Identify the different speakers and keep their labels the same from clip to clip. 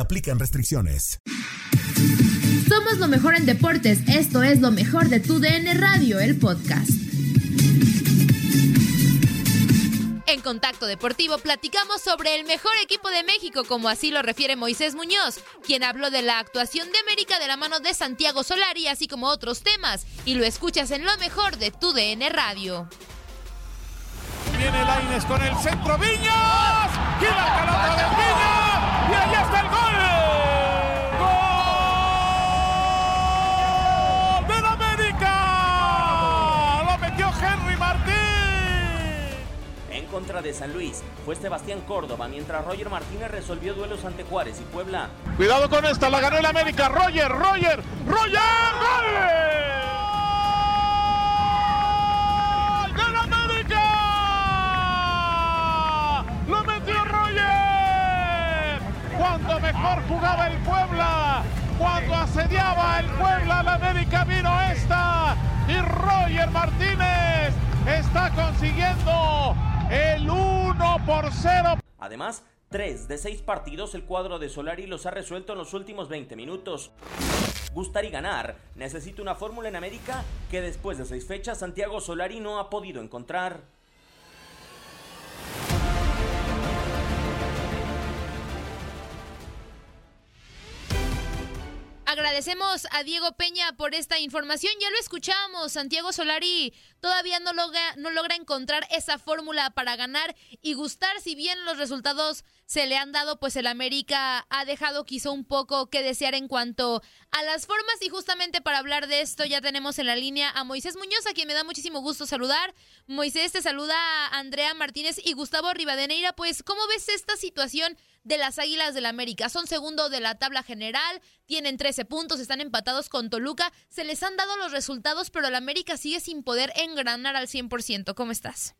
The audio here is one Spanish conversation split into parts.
Speaker 1: aplican restricciones.
Speaker 2: Somos lo mejor en deportes. Esto es lo mejor de tu DN Radio, el podcast.
Speaker 3: En Contacto Deportivo platicamos sobre el mejor equipo de México, como así lo refiere Moisés Muñoz, quien habló de la actuación de América de la mano de Santiago Solari, así como otros temas, y lo escuchas en lo mejor de tu DN Radio.
Speaker 4: Viene Laines con el centro, Viñas, gira
Speaker 5: contra de San Luis fue Sebastián Córdoba, mientras Roger Martínez resolvió duelos ante Juárez y Puebla.
Speaker 4: Cuidado con esta, la ganó el América. Roger, Roger, Roger, gol. ¡Gol América! ¡Lo metió Roger! Cuando mejor jugaba el Puebla, cuando asediaba el Puebla, la América vino esta. Y Roger Martínez está consiguiendo el 1 por 0.
Speaker 5: Además, tres de seis partidos el cuadro de Solari los ha resuelto en los últimos 20 minutos. Gustar y ganar necesita una fórmula en América que después de seis fechas Santiago Solari no ha podido encontrar.
Speaker 3: Agradecemos a Diego Peña por esta información. Ya lo escuchamos, Santiago Solari todavía no logra, no logra encontrar esa fórmula para ganar y gustar. Si bien los resultados se le han dado, pues el América ha dejado quizá un poco que desear en cuanto a las formas. Y justamente para hablar de esto ya tenemos en la línea a Moisés Muñoz, a quien me da muchísimo gusto saludar. Moisés, te saluda a Andrea Martínez y Gustavo Rivadeneira. Pues, ¿cómo ves esta situación? de las Águilas del América. Son segundo de la tabla general, tienen 13 puntos, están empatados con Toluca. Se les han dado los resultados, pero el América sigue sin poder engranar al 100%. ¿Cómo estás?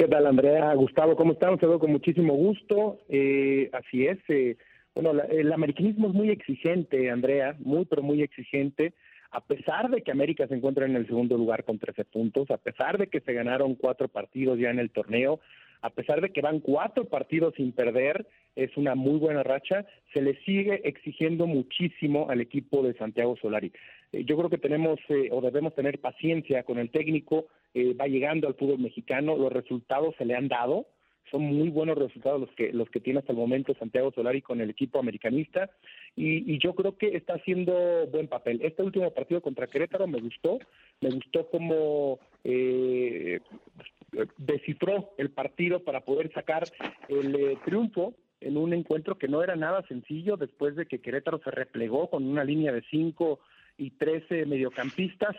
Speaker 6: ¿Qué tal, Andrea? Gustavo, ¿cómo están? Te veo con muchísimo gusto. Eh, así es. Eh, bueno, la, el americanismo es muy exigente, Andrea, muy, pero muy exigente. A pesar de que América se encuentra en el segundo lugar con 13 puntos, a pesar de que se ganaron cuatro partidos ya en el torneo, a pesar de que van cuatro partidos sin perder, es una muy buena racha, se le sigue exigiendo muchísimo al equipo de Santiago Solari. Eh, yo creo que tenemos eh, o debemos tener paciencia con el técnico, eh, va llegando al fútbol mexicano, los resultados se le han dado, son muy buenos resultados los que los que tiene hasta el momento Santiago Solari con el equipo americanista y, yo creo que está haciendo buen papel. Este último partido contra Querétaro me gustó, me gustó como eh, descifró el partido para poder sacar el eh, triunfo en un encuentro que no era nada sencillo después de que Querétaro se replegó con una línea de cinco y trece mediocampistas.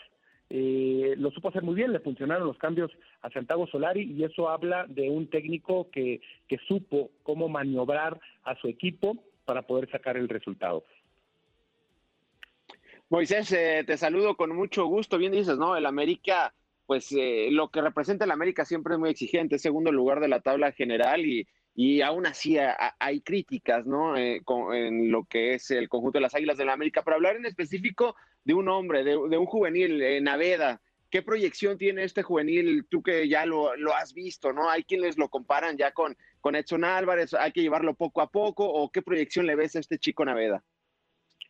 Speaker 6: Eh, lo supo hacer muy bien, le funcionaron los cambios a Santiago Solari y eso habla de un técnico que, que supo cómo maniobrar a su equipo para poder sacar el resultado.
Speaker 7: Moisés, eh, te saludo con mucho gusto. Bien dices, ¿no? El América pues eh, lo que representa el América siempre es muy exigente, es segundo lugar de la tabla general y, y aún así hay críticas, ¿no? Eh, en lo que es el conjunto de las Águilas de la América. Para hablar en específico de un hombre, de, de un juvenil, eh, Naveda, ¿qué proyección tiene este juvenil? Tú que ya lo, lo, has visto, ¿no? Hay quienes lo comparan ya con, con Edson Álvarez, hay que llevarlo poco a poco, o qué proyección le ves a este chico Naveda?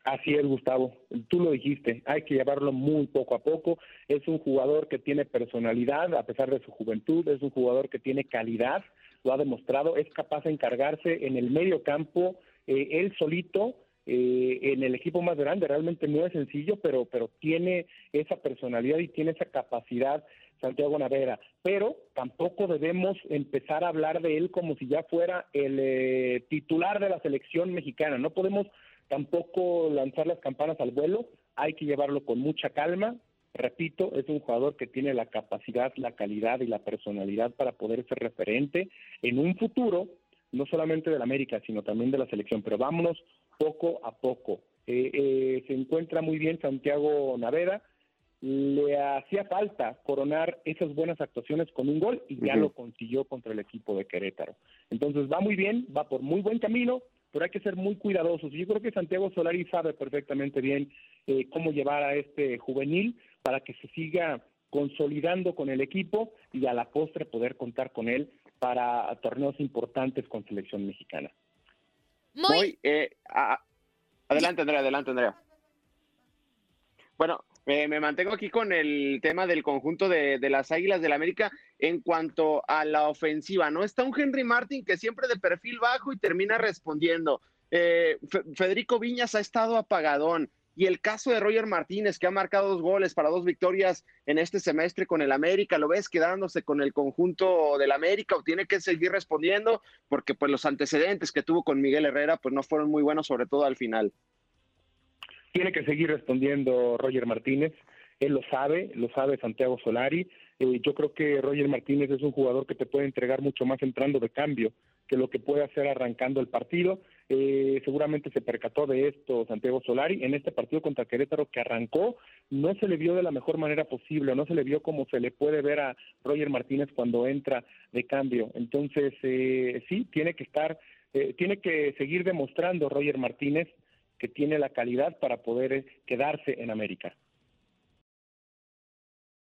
Speaker 6: Así es, Gustavo. Tú lo dijiste, hay que llevarlo muy poco a poco. Es un jugador que tiene personalidad a pesar de su juventud, es un jugador que tiene calidad, lo ha demostrado, es capaz de encargarse en el medio campo, eh, él solito, eh, en el equipo más grande. Realmente no es sencillo, pero, pero tiene esa personalidad y tiene esa capacidad Santiago Navera. Pero tampoco debemos empezar a hablar de él como si ya fuera el eh, titular de la selección mexicana. No podemos tampoco lanzar las campanas al vuelo, hay que llevarlo con mucha calma. Repito, es un jugador que tiene la capacidad, la calidad y la personalidad para poder ser referente en un futuro, no solamente del América, sino también de la selección. Pero vámonos poco a poco. Eh, eh, se encuentra muy bien Santiago Naveda, le hacía falta coronar esas buenas actuaciones con un gol y ya lo consiguió contra el equipo de Querétaro. Entonces va muy bien, va por muy buen camino, pero hay que ser muy cuidadosos. Yo creo que Santiago Solari sabe perfectamente bien eh, cómo llevar a este juvenil para que se siga consolidando con el equipo y a la postre poder contar con él para torneos importantes con selección mexicana.
Speaker 7: Muy... Eh, adelante, Andrea, adelante, Andrea. Bueno, me mantengo aquí con el tema del conjunto de, las Águilas del la América en cuanto a la ofensiva, ¿no? Está un Henry Martin que siempre de perfil bajo y termina respondiendo. Eh, Federico Viñas ha estado apagadón. Y el caso de Roger Martínez, que ha marcado dos goles para dos victorias en este semestre con el América, ¿lo ves quedándose con el conjunto del América o tiene que seguir respondiendo? Porque pues los antecedentes que tuvo con Miguel Herrera pues no fueron muy buenos, sobre todo al final.
Speaker 6: Tiene que seguir respondiendo Roger Martínez, él lo sabe, lo sabe Santiago Solari. Eh, yo creo que Roger Martínez es un jugador que te puede entregar mucho más entrando de cambio que lo que puede hacer arrancando el partido. Eh, seguramente se percató de esto Santiago Solari. En este partido contra Querétaro que arrancó, no se le vio de la mejor manera posible, no se le vio como se le puede ver a Roger Martínez cuando entra de cambio. Entonces, eh, sí, tiene que estar, eh, tiene que seguir demostrando Roger Martínez que tiene la calidad para poder quedarse en América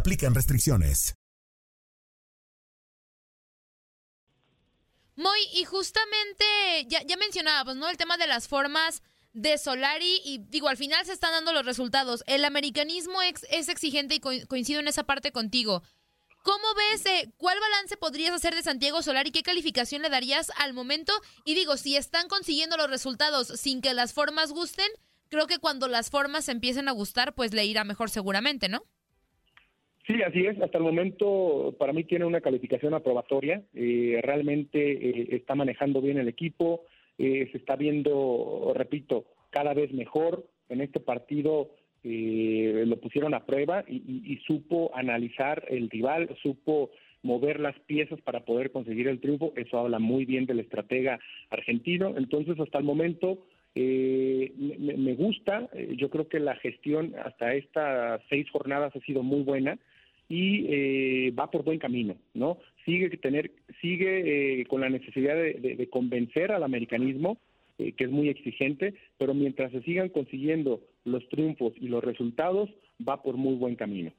Speaker 1: aplican restricciones.
Speaker 3: Muy, y justamente ya, ya mencionábamos, ¿no? El tema de las formas de Solari y digo, al final se están dando los resultados. El americanismo es, es exigente y coincido en esa parte contigo. ¿Cómo ves, eh, cuál balance podrías hacer de Santiago Solari? ¿Qué calificación le darías al momento? Y digo, si están consiguiendo los resultados sin que las formas gusten, creo que cuando las formas empiecen a gustar, pues le irá mejor seguramente, ¿no?
Speaker 6: Sí, así es. Hasta el momento para mí tiene una calificación aprobatoria. Eh, realmente eh, está manejando bien el equipo. Eh, se está viendo, repito, cada vez mejor. En este partido lo pusieron a prueba y, supo analizar el rival, supo mover las piezas para poder conseguir el triunfo. Eso habla muy bien del estratega argentino. Entonces, hasta el momento me, me, gusta. Yo creo que la gestión hasta estas seis jornadas ha sido muy buena y eh, va por buen camino, ¿no? Sigue tener, sigue eh, con la necesidad de, convencer al americanismo, eh, que es muy exigente, pero mientras se sigan consiguiendo los triunfos y los resultados, va por muy buen camino.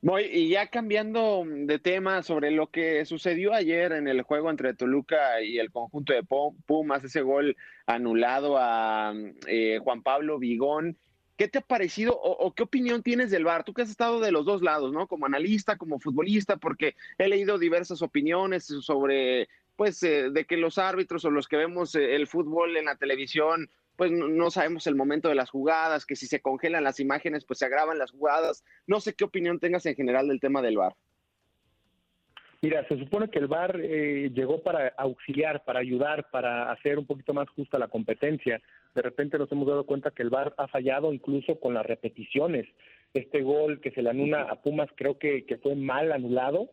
Speaker 7: Voy, y ya cambiando de tema sobre lo que sucedió ayer en el juego entre Toluca y el conjunto de Pumas, ese gol anulado a Juan Pablo Vigón. ¿Qué te ha parecido o, qué opinión tienes del VAR? Tú que has estado de los dos lados, ¿no? Como analista, como futbolista, porque he leído diversas opiniones sobre, pues, eh, de que los árbitros o los que vemos eh, el fútbol en la televisión, pues no, sabemos el momento de las jugadas, que si se congelan las imágenes, pues se agravan las jugadas. No sé qué opinión tengas en general del tema del VAR.
Speaker 6: Mira, se supone que el VAR eh, llegó para auxiliar, para ayudar, para hacer un poquito más justa la competencia. De repente nos hemos dado cuenta que el VAR ha fallado incluso con las repeticiones. Este gol que se le anula a Pumas creo que, fue mal anulado.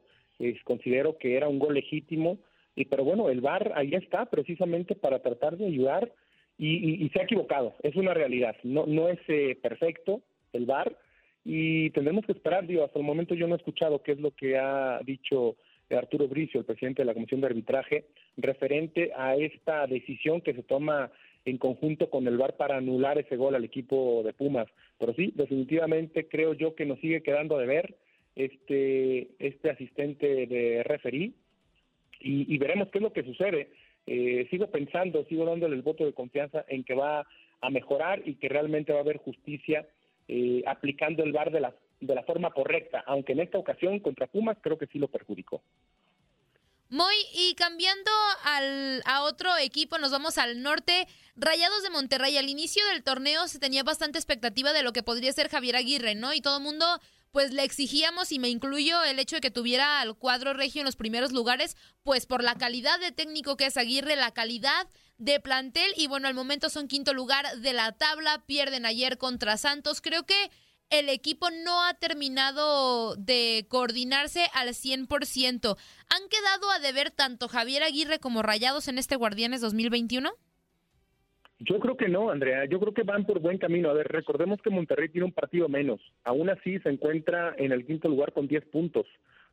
Speaker 6: considero que era un gol legítimo. Y, pero bueno, el VAR ahí está precisamente para tratar de ayudar y, se ha equivocado. Es una realidad. No, no es eh, perfecto el VAR y tendremos que esperar. Digo, hasta el momento yo no he escuchado qué es lo que ha dicho Arturo Bricio, el presidente de la Comisión de Arbitraje, referente a esta decisión que se toma en conjunto con el VAR para anular ese gol al equipo de Pumas. Pero sí, definitivamente creo yo que nos sigue quedando de ver este, este asistente de referí y, veremos qué es lo que sucede. Eh, sigo pensando, sigo dándole el voto de confianza en que va a mejorar y que realmente va a haber justicia eh, aplicando el VAR de la de la forma correcta, aunque en esta ocasión contra Pumas creo que sí lo perjudicó.
Speaker 3: Muy, y cambiando al, a otro equipo, nos vamos al norte. Rayados de Monterrey. Al inicio del torneo se tenía bastante expectativa de lo que podría ser Javier Aguirre, ¿no? Y todo el mundo, pues le exigíamos, y me incluyo, el hecho de que tuviera al cuadro regio en los primeros lugares, pues por la calidad de técnico que es Aguirre, la calidad de plantel. Y bueno, al momento son quinto lugar de la tabla. Pierden ayer contra Santos. Creo que el equipo no ha terminado de coordinarse al 100%. ¿Han quedado a deber tanto Javier Aguirre como Rayados en este Guardianes 2021?
Speaker 6: Yo creo que no, Andrea. Yo creo que van por buen camino. A ver, recordemos que Monterrey tiene un partido menos. Aún así se encuentra en el quinto lugar con 10 puntos.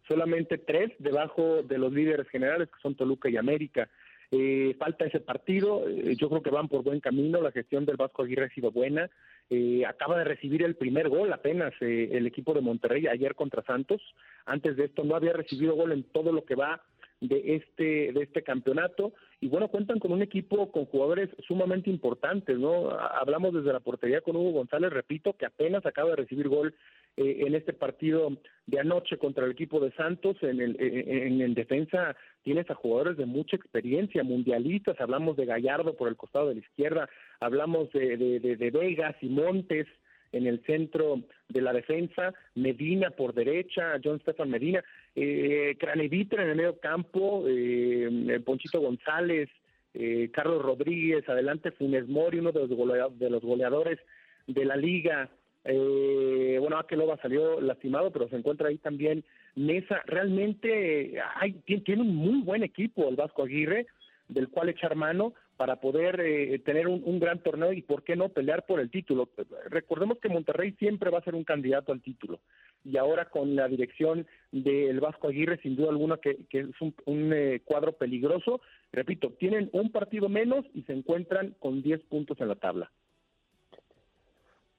Speaker 6: Solamente tres debajo de los líderes generales, que son Toluca y América. Eh, falta ese partido, eh, yo creo que van por buen camino, la gestión del Vasco Aguirre ha sido buena, eh, acaba de recibir el primer gol apenas el equipo de Monterrey ayer contra Santos, antes de esto no había recibido gol en todo lo que va de este de este campeonato y bueno cuentan con un equipo con jugadores sumamente importantes no hablamos desde la portería con Hugo González repito que apenas acaba de recibir gol eh, en este partido de anoche contra el equipo de Santos en el en, en defensa tienes a jugadores de mucha experiencia mundialistas hablamos de Gallardo por el costado de la izquierda hablamos de, de, de, de Vegas y Montes en el centro de la defensa, Medina por derecha, John Stefan Medina, eh, en el medio campo, eh, Ponchito González, eh, Carlos Rodríguez, adelante Funes Mori, uno de los goleadores de la liga. Eh, bueno, Akeloba salió lastimado, pero se encuentra ahí también Mesa. Realmente hay, tiene un muy buen equipo el Vasco Aguirre, del cual echar mano para poder eh, tener un, gran torneo y, ¿por qué no, pelear por el título? Recordemos que Monterrey siempre va a ser un candidato al título y ahora con la dirección del Vasco Aguirre, sin duda alguna, que, es un, eh, cuadro peligroso. Repito, tienen un partido menos y se encuentran con 10 puntos en la tabla.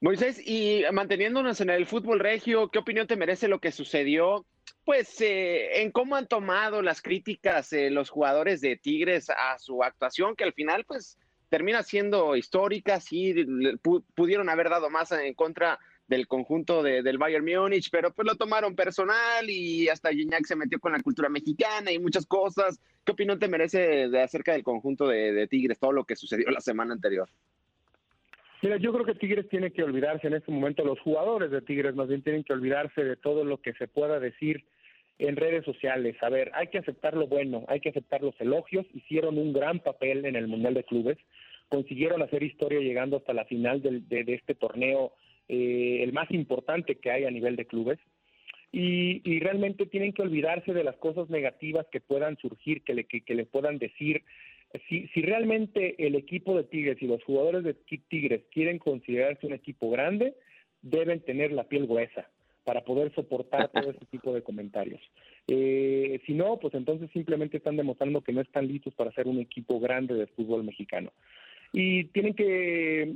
Speaker 7: Moisés, y manteniéndonos en el fútbol regio, ¿qué opinión te merece lo que sucedió pues eh, en cómo han tomado las críticas eh, los jugadores de Tigres a su actuación, que al final pues termina siendo histórica, sí, pudieron haber dado más en contra del conjunto del Bayern Múnich, pero pues lo tomaron personal y hasta Gignac se metió con la cultura mexicana y muchas cosas. ¿Qué opinión te merece de acerca del conjunto de, de Tigres, todo lo que sucedió la semana anterior?
Speaker 6: Mira, yo creo que Tigres tiene que olvidarse en este momento, los jugadores de Tigres más bien tienen que olvidarse de todo lo que se pueda decir en redes sociales. A ver, hay que aceptar lo bueno, hay que aceptar los elogios. Hicieron un gran papel en el Mundial de Clubes, consiguieron hacer historia llegando hasta la final de, este torneo, eh, el más importante que hay a nivel de clubes. Y, realmente tienen que olvidarse de las cosas negativas que puedan surgir, que le, que, le puedan decir. Si, si realmente el equipo de Tigres y los jugadores de Tigres quieren considerarse un equipo grande, deben tener la piel gruesa para poder soportar todo ese tipo de comentarios. Eh, si no, pues entonces simplemente están demostrando que no están listos para ser un equipo grande de fútbol mexicano. Y tienen que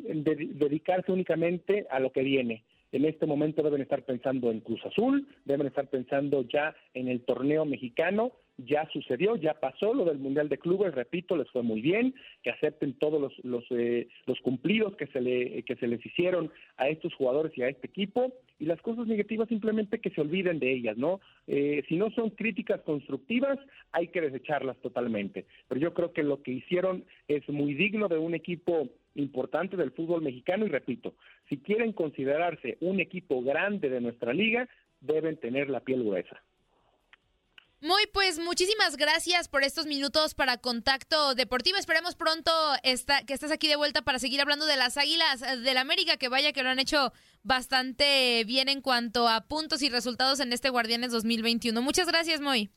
Speaker 6: dedicarse únicamente a lo que viene. En este momento deben estar pensando en Cruz Azul, deben estar pensando ya en el torneo mexicano ya sucedió, ya pasó lo del Mundial de Clubes, repito, les fue muy bien, que acepten todos los, los, eh, los cumplidos que se, que se les hicieron a estos jugadores y a este equipo, y las cosas negativas simplemente que se olviden de ellas, ¿no? Eh, si no son críticas constructivas, hay que desecharlas totalmente. Pero yo creo que lo que hicieron es muy digno de un equipo importante del fútbol mexicano y repito, si quieren considerarse un equipo grande de nuestra liga, deben tener la piel gruesa.
Speaker 3: Muy pues muchísimas gracias por estos minutos para Contacto Deportivo. Esperemos pronto esta, que estés aquí de vuelta para seguir hablando de las Águilas del América, que vaya que lo han hecho bastante bien en cuanto a puntos y resultados en este Guardianes 2021. Muchas gracias, Moy.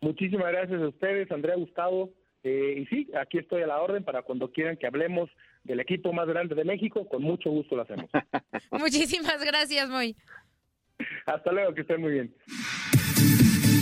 Speaker 6: Muchísimas gracias a ustedes, Andrea Gustavo. Eh, y sí, aquí estoy a la orden para cuando quieran que hablemos del equipo más grande de México, con mucho gusto lo hacemos.
Speaker 3: Muchísimas gracias, Moy.
Speaker 6: Hasta luego, que estén muy bien.